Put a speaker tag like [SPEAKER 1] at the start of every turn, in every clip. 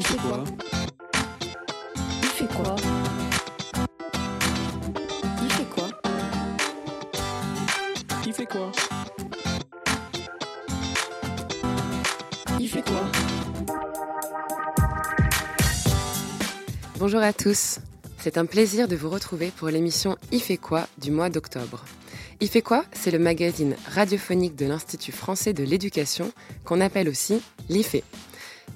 [SPEAKER 1] Il fait quoi Il fait quoi Il fait quoi
[SPEAKER 2] Il fait quoi
[SPEAKER 1] Il fait quoi
[SPEAKER 3] Bonjour à tous. C'est un plaisir de vous retrouver pour l'émission Il fait quoi du mois d'octobre. Il fait quoi C'est le magazine radiophonique de l'Institut français de l'éducation qu'on appelle aussi l'IFE.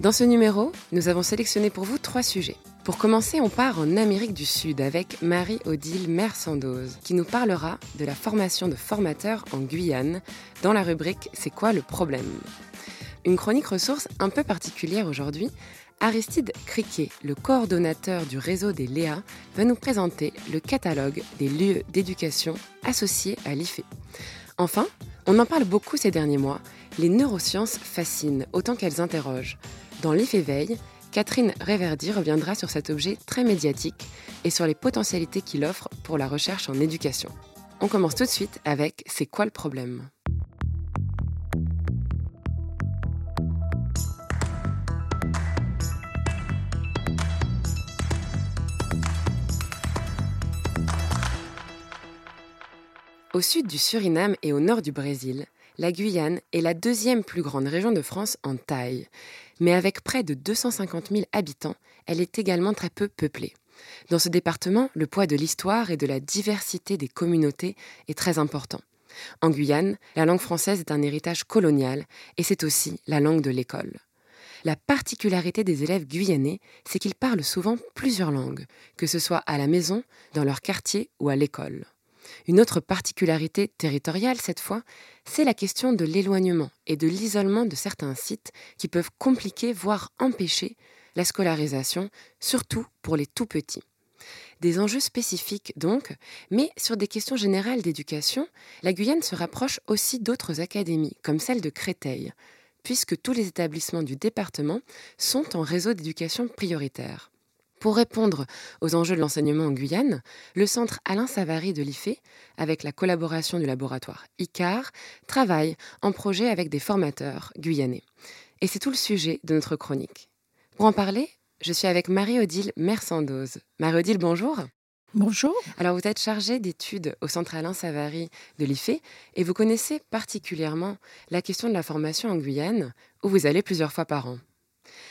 [SPEAKER 3] Dans ce numéro, nous avons sélectionné pour vous trois sujets. Pour commencer, on part en Amérique du Sud avec Marie-Odile Mersandoz, qui nous parlera de la formation de formateurs en Guyane dans la rubrique C'est quoi le problème? Une chronique ressource un peu particulière aujourd'hui. Aristide Criquet, le coordonnateur du réseau des Léa, va nous présenter le catalogue des lieux d'éducation associés à l'IFE. Enfin, on en parle beaucoup ces derniers mois, les neurosciences fascinent autant qu'elles interrogent. Dans l'IFE Veille, Catherine Réverdy reviendra sur cet objet très médiatique et sur les potentialités qu'il offre pour la recherche en éducation. On commence tout de suite avec C'est quoi le problème? Au sud du Suriname et au nord du Brésil, la Guyane est la deuxième plus grande région de France en taille. Mais avec près de 250 000 habitants, elle est également très peu peuplée. Dans ce département, le poids de l'histoire et de la diversité des communautés est très important. En Guyane, la langue française est un héritage colonial et c'est aussi la langue de l'école. La particularité des élèves guyanais, c'est qu'ils parlent souvent plusieurs langues, que ce soit à la maison, dans leur quartier ou à l'école. Une autre particularité territoriale cette fois, c'est la question de l'éloignement et de l'isolement de certains sites qui peuvent compliquer, voire empêcher, la scolarisation, surtout pour les tout petits. Des enjeux spécifiques donc, mais sur des questions générales d'éducation, la Guyane se rapproche aussi d'autres académies, comme celle de Créteil, puisque tous les établissements du département sont en réseau d'éducation prioritaire. Pour répondre aux enjeux de l'enseignement en Guyane, le centre Alain Savary de l'IFE, avec la collaboration du laboratoire ICAR, travaille en projet avec des formateurs guyanais. Et c'est tout le sujet de notre chronique. Pour en parler, je suis avec Marie-Odile Mersandoz. Marie-Odile, bonjour.
[SPEAKER 4] Bonjour.
[SPEAKER 3] Alors, vous êtes chargée d'études au Centre Alain Savary de l'IFE et vous connaissez particulièrement la question de la formation en Guyane, où vous allez plusieurs fois par an.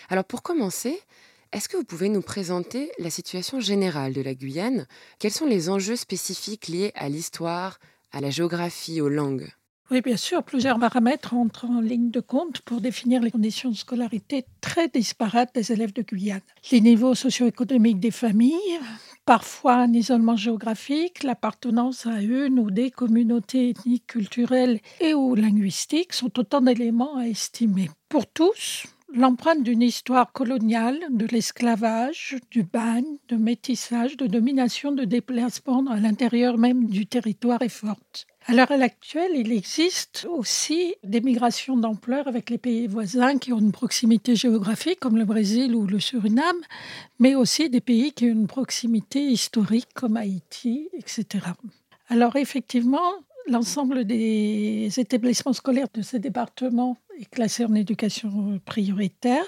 [SPEAKER 3] Alors, pour commencer, est-ce que vous pouvez nous présenter la situation générale de la Guyane? Quels sont les enjeux spécifiques liés à l'histoire, à la géographie, aux langues?
[SPEAKER 4] Oui, bien sûr, plusieurs paramètres entrent en ligne de compte pour définir les conditions de scolarité très disparates des élèves de Guyane. Les niveaux socio-économiques des familles, parfois un isolement géographique, l'appartenance à une ou des communautés ethniques, culturelles et ou linguistiques sont autant d'éléments à estimer. Pour tous, L'empreinte d'une histoire coloniale, de l'esclavage, du bagne, de métissage, de domination, de déplacement à l'intérieur même du territoire est forte. À l'heure actuelle, il existe aussi des migrations d'ampleur avec les pays voisins qui ont une proximité géographique, comme le Brésil ou le Suriname, mais aussi des pays qui ont une proximité historique, comme Haïti, etc. Alors effectivement, l'ensemble des établissements scolaires de ces départements est classé en éducation prioritaire.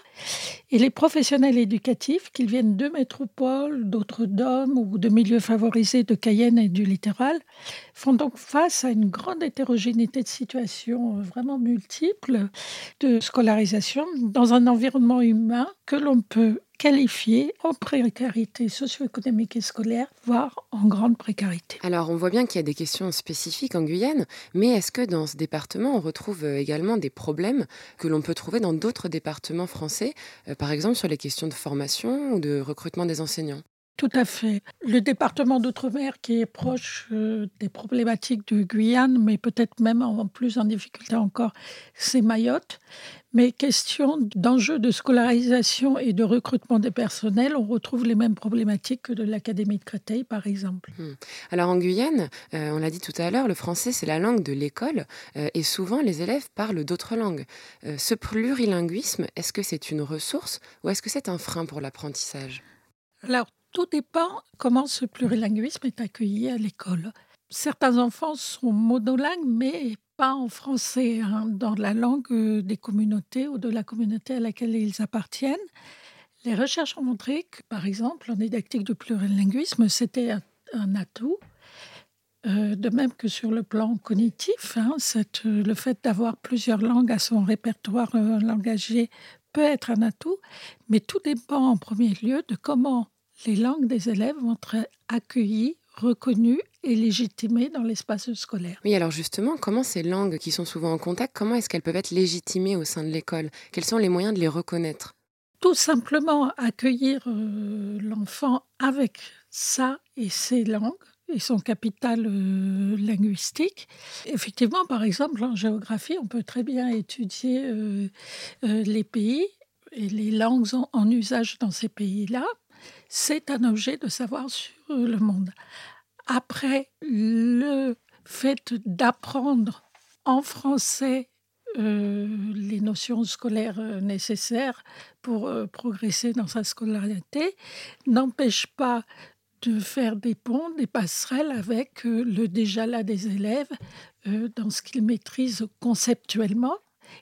[SPEAKER 4] Et les professionnels éducatifs, qu'ils viennent de métropoles, d'autres DOM ou de milieux favorisés de Cayenne et du littoral, font donc face à une grande hétérogénéité de situations vraiment multiples de scolarisation dans un environnement humain que l'on peut qualifiés en précarité socio-économique et scolaire, voire en grande précarité.
[SPEAKER 3] Alors, on voit bien qu'il y a des questions spécifiques en Guyane, mais est-ce que dans ce département, on retrouve euh, également des problèmes que l'on peut trouver dans d'autres départements français, euh, par exemple sur les questions de formation ou de recrutement des enseignants?
[SPEAKER 4] Tout à fait. Le département d'outre-mer qui est proche euh, des problématiques de Guyane, mais peut-être même en plus en difficulté encore, c'est Mayotte. Mais question d'enjeux de scolarisation et de recrutement des personnels, on retrouve les mêmes problématiques que de l'Académie de Créteil, par exemple.
[SPEAKER 3] Hmm. Alors en Guyane, euh, on l'a dit tout à l'heure, le français, c'est la langue de l'école euh, et souvent les élèves parlent d'autres langues. ce plurilinguisme, est-ce que c'est une ressource ou est-ce que c'est un frein pour l'apprentissage?
[SPEAKER 4] Alors, tout dépend comment ce plurilinguisme est accueilli à l'école. Certains enfants sont monolingues, mais pas en français, hein, dans la langue des communautés ou de la communauté à laquelle ils appartiennent. Les recherches ont montré que, par exemple, en didactique du plurilinguisme, c'était un, atout. Euh, de même que sur le plan cognitif, hein, le fait d'avoir plusieurs langues à son répertoire euh, langagier peut être un atout, mais tout dépend en premier lieu de comment les langues des élèves vont être accueillies, reconnues et légitimées dans l'espace scolaire.
[SPEAKER 3] Oui, alors justement, comment ces langues qui sont souvent en contact, comment est-ce qu'elles peuvent être légitimées au sein de l'école? Quels sont les moyens de les reconnaître?
[SPEAKER 4] Tout simplement accueillir euh, l'enfant avec ça et ses langues et son capital euh, linguistique. Effectivement, par exemple, en géographie, on peut très bien étudier euh, les pays et les langues en, usage dans ces pays-là. C'est un objet de savoir sur le monde. Après, le fait d'apprendre en français les notions scolaires nécessaires pour progresser dans sa scolarité n'empêche pas de faire des ponts, des passerelles avec euh, le déjà là des élèves euh, dans ce qu'ils maîtrisent conceptuellement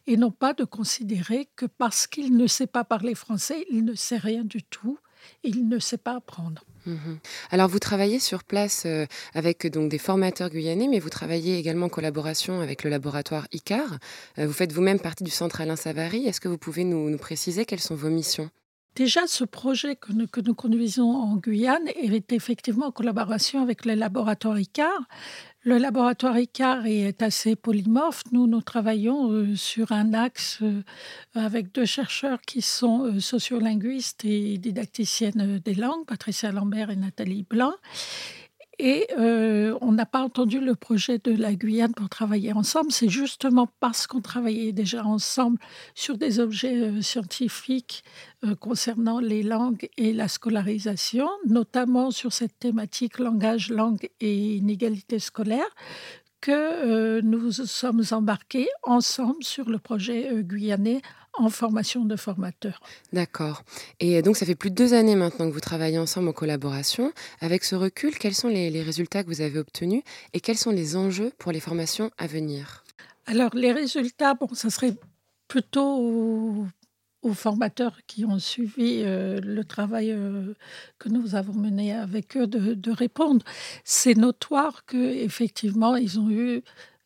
[SPEAKER 4] et non pas de considérer que parce qu'il ne sait pas parler français, il ne sait rien du tout, il ne sait pas apprendre.
[SPEAKER 3] Mhm. Alors vous travaillez sur place euh, avec donc des formateurs guyanais, mais vous travaillez également en collaboration avec le laboratoire ICAR. vous faites vous-même partie du centre Alain Savary. Est-ce que vous pouvez nous préciser quelles sont vos missions?
[SPEAKER 4] Déjà, ce projet que nous, que nous, conduisons en Guyane est effectivement en collaboration avec le laboratoire ICAR. Le laboratoire ICAR est assez polymorphe. Nous, nous travaillons euh, sur un axe euh, avec deux chercheurs qui sont euh, sociolinguistes et didacticiennes des langues, Patricia Lambert et Nathalie Blanc. Et euh, on n'a pas entendu le projet de la Guyane pour travailler ensemble. C'est justement parce qu'on travaillait déjà ensemble sur des objets euh, scientifiques euh, concernant les langues et la scolarisation, notamment sur cette thématique langage, langue et inégalité scolaire, que nous sommes embarqués ensemble sur le projet guyanais en formation de formateurs.
[SPEAKER 3] D'accord. Et donc, ça fait plus de deux années maintenant que vous travaillez ensemble en collaboration. Avec ce recul, quels sont les, résultats que vous avez obtenus et quels sont les enjeux pour les formations à venir?
[SPEAKER 4] Alors, les résultats, bon, ça serait plutôt aux, formateurs qui ont suivi euh, le travail euh, que nous avons mené avec eux de, de répondre. C'est notoire qu'effectivement, ils ont eu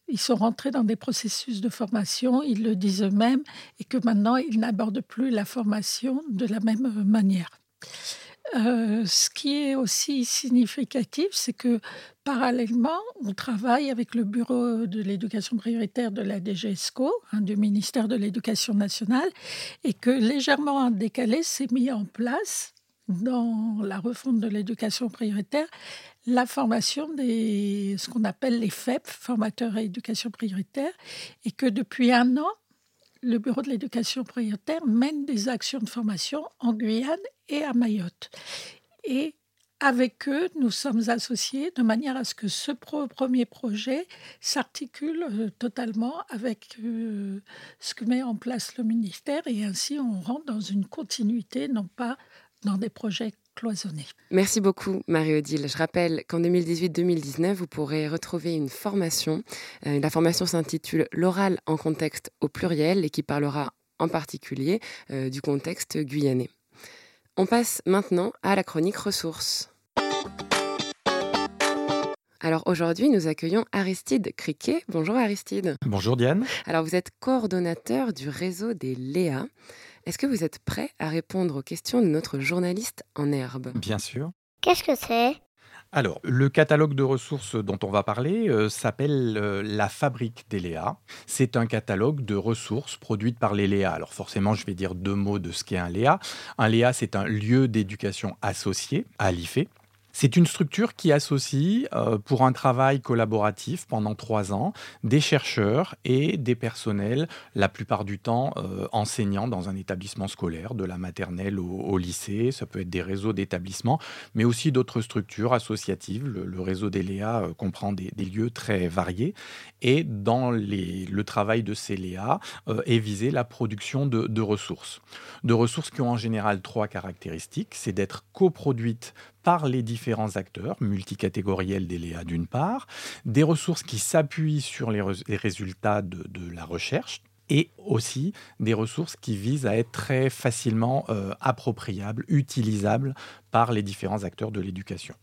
[SPEAKER 4] ils sont rentrés dans des processus de formation, ils le disent eux-mêmes, et que maintenant, ils n'abordent plus la formation de la même manière. Euh, ce qui est aussi significatif, c'est que parallèlement, on travaille avec le Bureau de l'éducation prioritaire de la DGESCO, hein, du ministère de l'Éducation nationale, et que légèrement un décalé s'est mis en place dans la refonte de l'éducation prioritaire la formation des ce qu'on appelle les FEP, formateurs et éducation prioritaire, et que depuis un an, le Bureau de l'éducation prioritaire mène des actions de formation en Guyane et à Mayotte. Et avec eux, nous sommes associés de manière à ce que ce premier projet s'articule euh, totalement avec euh, ce que met en place le ministère et ainsi on rentre dans une continuité, non pas dans des projets cloisonnés.
[SPEAKER 3] Merci beaucoup, Marie-Odile. Je rappelle qu'en 2018-2019, vous pourrez retrouver une formation. Euh, la formation s'intitule L'oral en contexte au pluriel et qui parlera en particulier euh, du contexte guyanais. On passe maintenant à la chronique ressources. Alors aujourd'hui, nous accueillons Aristide Criquet. Bonjour Aristide.
[SPEAKER 2] Bonjour Diane.
[SPEAKER 3] Alors vous êtes coordonnateur du réseau des Léa. Est-ce que vous êtes prêt à répondre aux questions de notre journaliste en herbe?
[SPEAKER 2] Bien sûr.
[SPEAKER 1] Qu'est-ce que c'est?
[SPEAKER 2] Alors, le catalogue de ressources dont on va parler euh, s'appelle euh, La Fabrique des Léa. C'est un catalogue de ressources produites par les Léa. Alors forcément, je vais dire deux mots de ce qu'est un Léa. Un Léa, c'est un lieu d'éducation associé à l'IFE. C'est une structure qui associe, euh, pour un travail collaboratif pendant trois ans, des chercheurs et des personnels, la plupart du temps euh, enseignants dans un établissement scolaire, de la maternelle au, lycée. Ça peut être des réseaux d'établissements, mais aussi d'autres structures associatives. Le, réseau des Léa euh, comprend des, lieux très variés. Et dans le travail de ces Léa est visée la production de, de ressources. De ressources qui ont en général trois caractéristiques. C'est d'être coproduites par les différents acteurs multicatégoriels des Léa d'une part, des ressources qui s'appuient sur les, résultats de, la recherche, et aussi des ressources qui visent à être très facilement euh, appropriables, utilisables par les différents acteurs de l'éducation.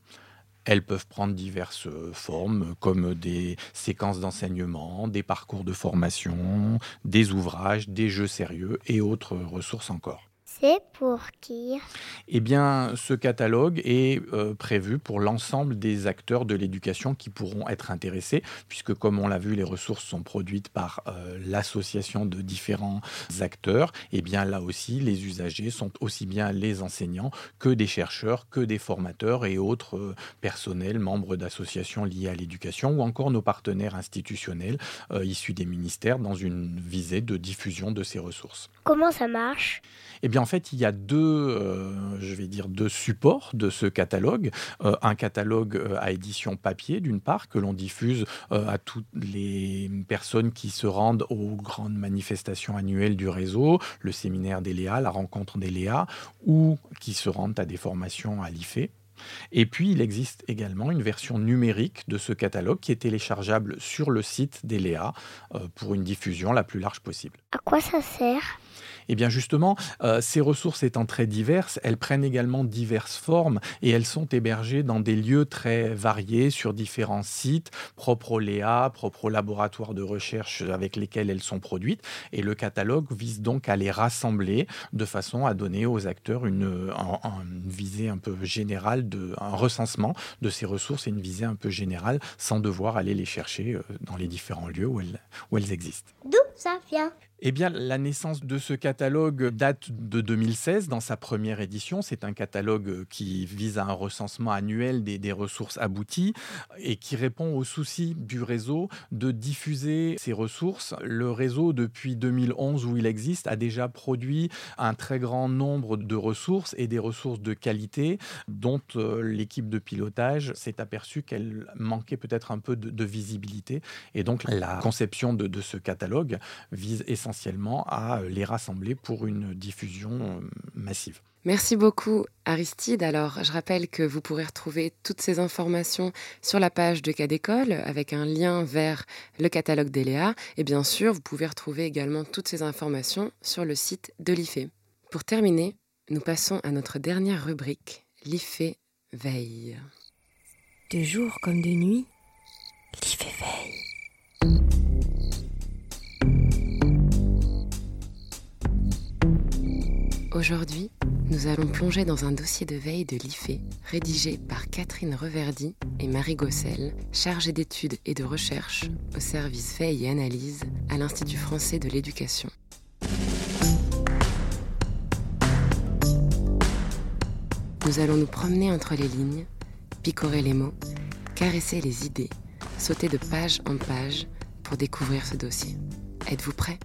[SPEAKER 2] Elles peuvent prendre diverses formes, comme des séquences d'enseignement, des parcours de formation, des ouvrages, des jeux sérieux et autres ressources encore.
[SPEAKER 5] C'est pour qui?
[SPEAKER 2] Eh bien, ce catalogue est euh, prévu pour l'ensemble des acteurs de l'éducation qui pourront être intéressés, puisque comme on l'a vu, les ressources sont produites par euh, l'association de différents acteurs. Eh bien, là aussi, les usagers sont aussi bien les enseignants que des chercheurs, que des formateurs et autres euh, personnels, membres d'associations liées à l'éducation, ou encore nos partenaires institutionnels issus des ministères dans une visée de diffusion de ces ressources.
[SPEAKER 5] Comment ça marche?
[SPEAKER 2] Eh bien, en fait, il y a deux, euh, je vais dire, deux supports de ce catalogue. Euh, un catalogue euh, à édition papier, d'une part, que l'on diffuse à toutes les personnes qui se rendent aux grandes manifestations annuelles du réseau, le séminaire des Léa, la rencontre des Léa, ou qui se rendent à des formations à l'IFE. Et puis, il existe également une version numérique de ce catalogue qui est téléchargeable sur le site d'ELEA pour une diffusion la plus large possible.
[SPEAKER 5] À quoi ça sert?
[SPEAKER 2] Eh bien justement, euh, ces ressources étant très diverses, elles prennent également diverses formes et elles sont hébergées dans des lieux très variés sur différents sites propres au Léa, propres aux laboratoires de recherche avec lesquels elles sont produites. Et le catalogue vise donc à les rassembler de façon à donner aux acteurs une, visée un peu générale, de, un recensement de ces ressources et une visée un peu générale sans devoir aller les chercher euh, dans les différents lieux où elles, où elles existent.
[SPEAKER 5] D'où ça vient?
[SPEAKER 2] Eh bien, la naissance de ce catalogue date de 2016 dans sa première édition. C'est un catalogue qui vise à un recensement annuel des, ressources abouties et qui répond au souci du réseau de diffuser ces ressources. Le réseau, depuis 2011 où il existe, a déjà produit un très grand nombre de ressources et des ressources de qualité dont euh, l'équipe de pilotage s'est aperçue qu'elle manquait peut-être un peu de, visibilité. Et donc, la conception de, de ce catalogue vise essentiellement essentiellement à euh, les rassembler pour une diffusion euh, massive.
[SPEAKER 3] Merci beaucoup Aristide. Alors je rappelle que vous pourrez retrouver toutes ces informations sur la page de Cas d'école avec un lien vers le catalogue d'Eléa. Et bien sûr, vous pouvez retrouver également toutes ces informations sur le site de l'IFE. Pour terminer, nous passons à notre dernière rubrique, l'IFE veille.
[SPEAKER 1] De jour comme de nuit, l'IFE veille.
[SPEAKER 3] Aujourd'hui, nous allons plonger dans un dossier de veille de l'IFE, rédigé par Catherine Reverdy et Marie Gossel, chargées d'études et de recherche au service veille et analyse à l'Institut français de l'éducation. Nous allons nous promener entre les lignes, picorer les mots, caresser les idées, sauter de page en page pour découvrir ce dossier. Êtes-vous prêts?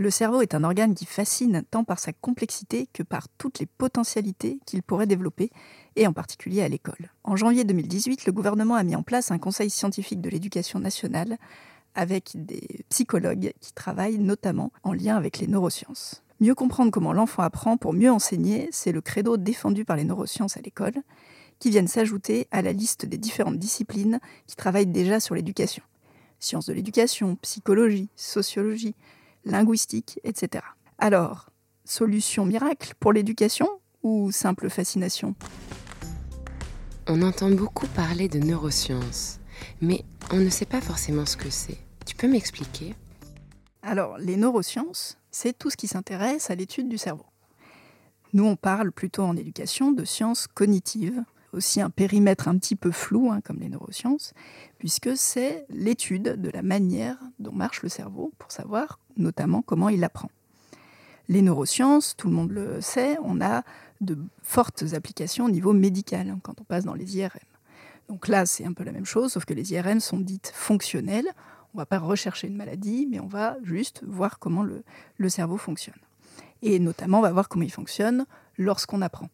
[SPEAKER 6] Le cerveau est un organe qui fascine tant par sa complexité que par toutes les potentialités qu'il pourrait développer, et en particulier à l'école. En janvier 2018, le gouvernement a mis en place un conseil scientifique de l'éducation nationale avec des psychologues qui travaillent notamment en lien avec les neurosciences. Mieux comprendre comment l'enfant apprend pour mieux enseigner, c'est le credo défendu par les neurosciences à l'école, qui viennent s'ajouter à la liste des différentes disciplines qui travaillent déjà sur l'éducation. Sciences de l'éducation, psychologie, sociologie, linguistique, etc. Alors, solution miracle pour l'éducation ou simple fascination?
[SPEAKER 3] On entend beaucoup parler de neurosciences, mais on ne sait pas forcément ce que c'est. Tu peux m'expliquer?
[SPEAKER 6] Alors, les neurosciences, c'est tout ce qui s'intéresse à l'étude du cerveau. Nous, on parle plutôt en éducation de sciences cognitives, aussi un périmètre un petit peu flou, hein, comme les neurosciences, puisque c'est l'étude de la manière dont marche le cerveau pour savoir notamment comment il apprend. Les neurosciences, tout le monde le sait, on a de fortes applications au niveau médical hein, quand on passe dans les IRM. Donc là, c'est un peu la même chose, sauf que les IRM sont dites fonctionnelles. On ne va pas rechercher une maladie, mais on va juste voir comment le, le cerveau fonctionne. Et notamment, on va voir comment il fonctionne lorsqu'on apprend.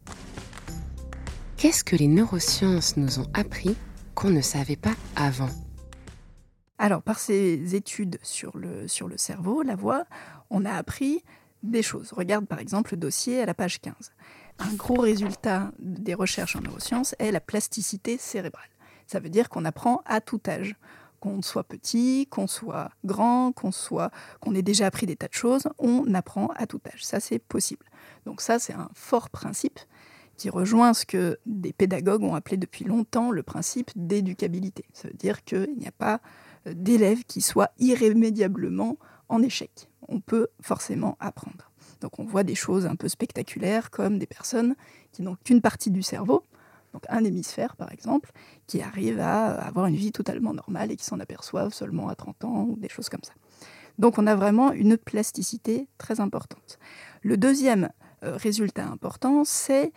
[SPEAKER 3] Qu'est-ce que les neurosciences nous ont appris qu'on ne savait pas avant?
[SPEAKER 6] Alors, par ces études sur le, cerveau, la voix, on a appris des choses. Regarde par exemple le dossier à la page 15. Un gros résultat des recherches en neurosciences est la plasticité cérébrale. Ça veut dire qu'on apprend à tout âge. Qu'on soit petit, qu'on soit grand, qu'on soit qu'on ait déjà appris des tas de choses, on apprend à tout âge. Ça, c'est possible. Donc ça, c'est un fort principe qui rejoint ce que des pédagogues ont appelé depuis longtemps le principe d'éducabilité. Ça veut dire qu'il n'y a pas euh, d'élève qui soit irrémédiablement en échec. On peut forcément apprendre. Donc on voit des choses un peu spectaculaires comme des personnes qui n'ont qu'une partie du cerveau, donc un hémisphère par exemple, qui arrivent à avoir une vie totalement normale et qui s'en aperçoivent seulement à 30 ans ou des choses comme ça. Donc on a vraiment une plasticité très importante. Le deuxième euh, résultat important, c'est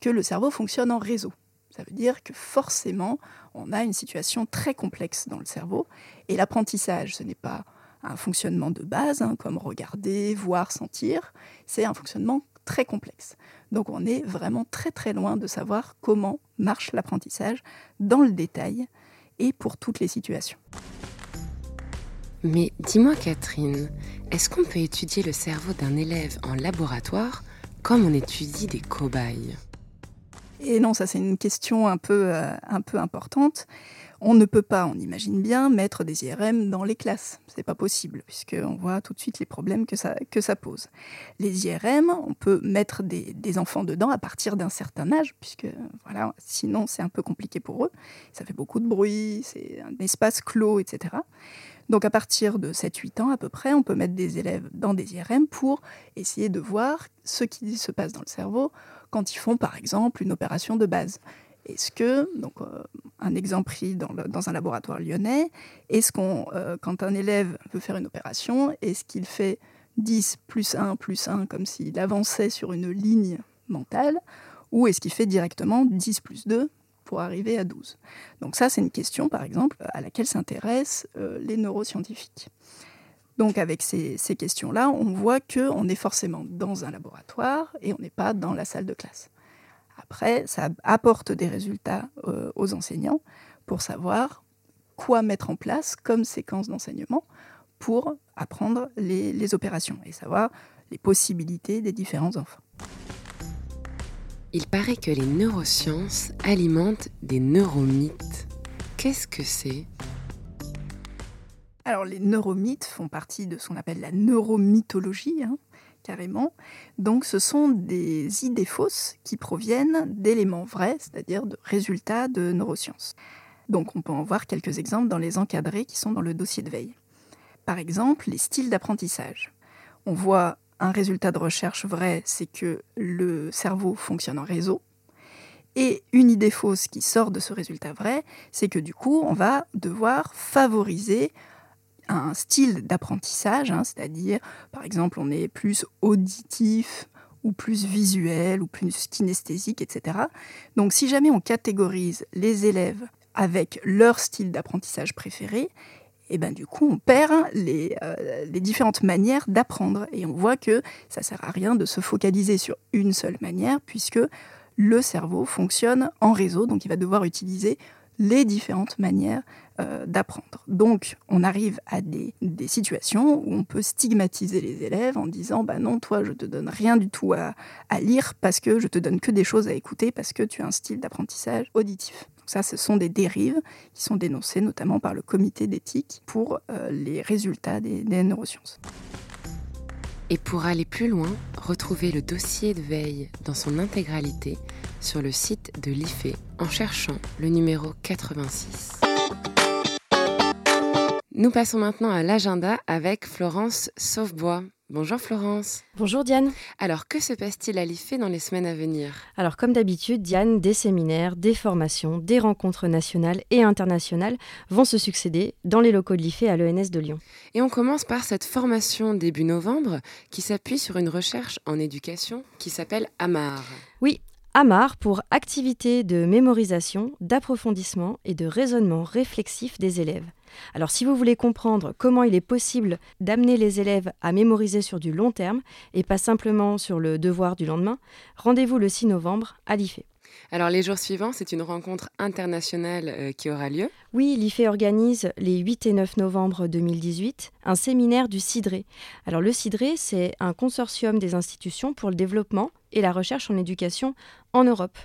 [SPEAKER 6] que le cerveau fonctionne en réseau. Ça veut dire que forcément, on a une situation très complexe dans le cerveau. Et l'apprentissage, ce n'est pas un fonctionnement de base, hein, comme regarder, voir, sentir. C'est un fonctionnement très complexe. Donc on est vraiment très très loin de savoir comment marche l'apprentissage dans le détail et pour toutes les situations.
[SPEAKER 3] Mais dis-moi Catherine, est-ce qu'on peut étudier le cerveau d'un élève en laboratoire comme on étudie des cobayes?
[SPEAKER 6] Et non, ça c'est une question un peu, euh, un peu importante. On ne peut pas, on imagine bien, mettre des IRM dans les classes. C'est pas possible, puisqu'on voit tout de suite les problèmes que ça, que ça pose. Les IRM, on peut mettre des, des enfants dedans à partir d'un certain âge, puisque voilà, sinon c'est un peu compliqué pour eux. Ça fait beaucoup de bruit, c'est un espace clos, etc. Donc à partir de 7-8 ans à peu près, on peut mettre des élèves dans des IRM pour essayer de voir ce qui se passe dans le cerveau quand ils font par exemple une opération de base. Est-ce que, donc euh, un exemple pris dans, un laboratoire lyonnais, est-ce qu'on, euh, quand un élève veut faire une opération, est-ce qu'il fait 10 plus 1 plus 1 comme s'il avançait sur une ligne mentale, ou est-ce qu'il fait directement 10 plus 2 pour arriver à 12 Donc ça, c'est une question, par exemple, à laquelle s'intéressent euh, les neuroscientifiques. Donc avec ces, questions-là, on voit qu'on est forcément dans un laboratoire et on n'est pas dans la salle de classe. Après, ça apporte des résultats euh, aux enseignants pour savoir quoi mettre en place comme séquence d'enseignement pour apprendre les, les opérations et savoir les possibilités des différents enfants.
[SPEAKER 3] Il paraît que les neurosciences alimentent des neuromythes. Qu'est-ce que c'est?
[SPEAKER 6] Alors les neuromythes font partie de ce qu'on appelle la neuromythologie, hein, carrément. Donc ce sont des idées fausses qui proviennent d'éléments vrais, c'est-à-dire de résultats de neurosciences. Donc on peut en voir quelques exemples dans les encadrés qui sont dans le dossier de veille. Par exemple, les styles d'apprentissage. On voit un résultat de recherche vrai, c'est que le cerveau fonctionne en réseau. Et une idée fausse qui sort de ce résultat vrai, c'est que du coup, on va devoir favoriser un style d'apprentissage, hein, c'est-à-dire, par exemple, on est plus auditif ou plus visuel ou plus kinesthésique, etc. Donc, si jamais on catégorise les élèves avec leur style d'apprentissage préféré, et ben du coup, on perd les, euh, les différentes manières d'apprendre. Et on voit que ça sert à rien de se focaliser sur une seule manière, puisque le cerveau fonctionne en réseau, donc il va devoir utiliser les différentes manières euh, d'apprendre. Donc, on arrive à des, des, situations où on peut stigmatiser les élèves en disant Bah non, toi, je te donne rien du tout à, à lire parce que je te donne que des choses à écouter parce que tu as un style d'apprentissage auditif. Donc, ça, ce sont des dérives qui sont dénoncées notamment par le comité d'éthique pour euh, les résultats des, des neurosciences.
[SPEAKER 3] Et pour aller plus loin, retrouvez le dossier de veille dans son intégralité sur le site de l'IFE en cherchant le numéro 86. Nous passons maintenant à l'agenda avec Florence Sauvebois. Bonjour Florence.
[SPEAKER 7] Bonjour Diane.
[SPEAKER 3] Alors que se passe-t-il à l'IFE dans les semaines à venir?
[SPEAKER 7] Alors comme d'habitude, Diane, des séminaires, des formations, des rencontres nationales et internationales vont se succéder dans les locaux de l'IFE à l'ENS de Lyon.
[SPEAKER 3] Et on commence par cette formation début novembre qui s'appuie sur une recherche en éducation qui s'appelle AMAR.
[SPEAKER 7] Oui, AMAR pour activité de mémorisation, d'approfondissement et de raisonnement réflexif des élèves. Alors si vous voulez comprendre comment il est possible d'amener les élèves à mémoriser sur du long terme et pas simplement sur le devoir du lendemain, rendez-vous le 6 novembre à l'IFE.
[SPEAKER 3] Alors les jours suivants, c'est une rencontre internationale euh, qui aura lieu.
[SPEAKER 7] Oui, l'IFE organise les 8 et 9 novembre 2018 un séminaire du CIDRE. Alors le CIDRE, c'est un consortium des institutions pour le développement et la recherche en éducation en Europe.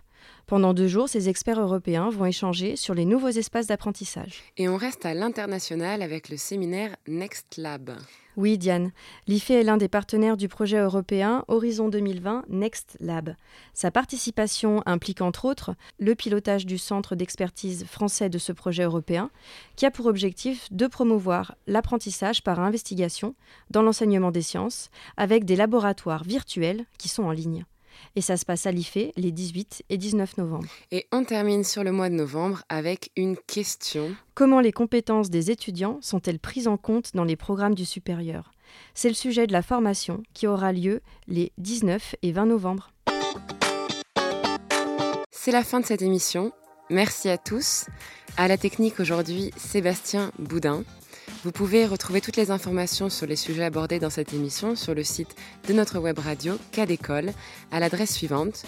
[SPEAKER 7] Pendant deux jours, ces experts européens vont échanger sur les nouveaux espaces d'apprentissage.
[SPEAKER 3] Et on reste à l'international avec le séminaire Next Lab.
[SPEAKER 7] Oui, Diane. L'IFE est l'un des partenaires du projet européen Horizon 2020 Next Lab. Sa participation implique entre autres le pilotage du centre d'expertise français de ce projet européen, qui a pour objectif de promouvoir l'apprentissage par investigation dans l'enseignement des sciences, avec des laboratoires virtuels qui sont en ligne. Et ça se passe à l'IFE les 18 et 19 novembre.
[SPEAKER 3] Et on termine sur le mois de novembre avec une question.
[SPEAKER 7] Comment les compétences des étudiants sont-elles prises en compte dans les programmes du supérieur? C'est le sujet de la formation qui aura lieu les 19 et 20 novembre.
[SPEAKER 3] C'est la fin de cette émission. Merci à tous. À la technique aujourd'hui, Sébastien Boudin. Vous pouvez retrouver toutes les informations sur les sujets abordés dans cette émission sur le site de notre web radio Cas d'école à l'adresse suivante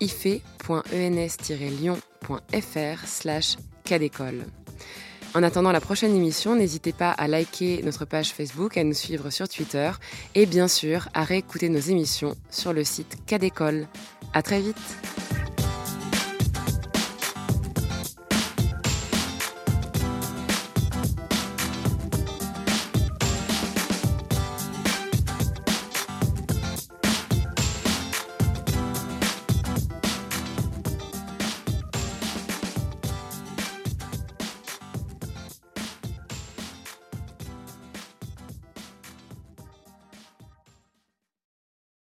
[SPEAKER 3] ife.ens-lyon.fr slash. En attendant la prochaine émission, n'hésitez pas à liker notre page Facebook, à nous suivre sur Twitter et bien sûr à réécouter nos émissions sur le site Cas d'école. À très vite!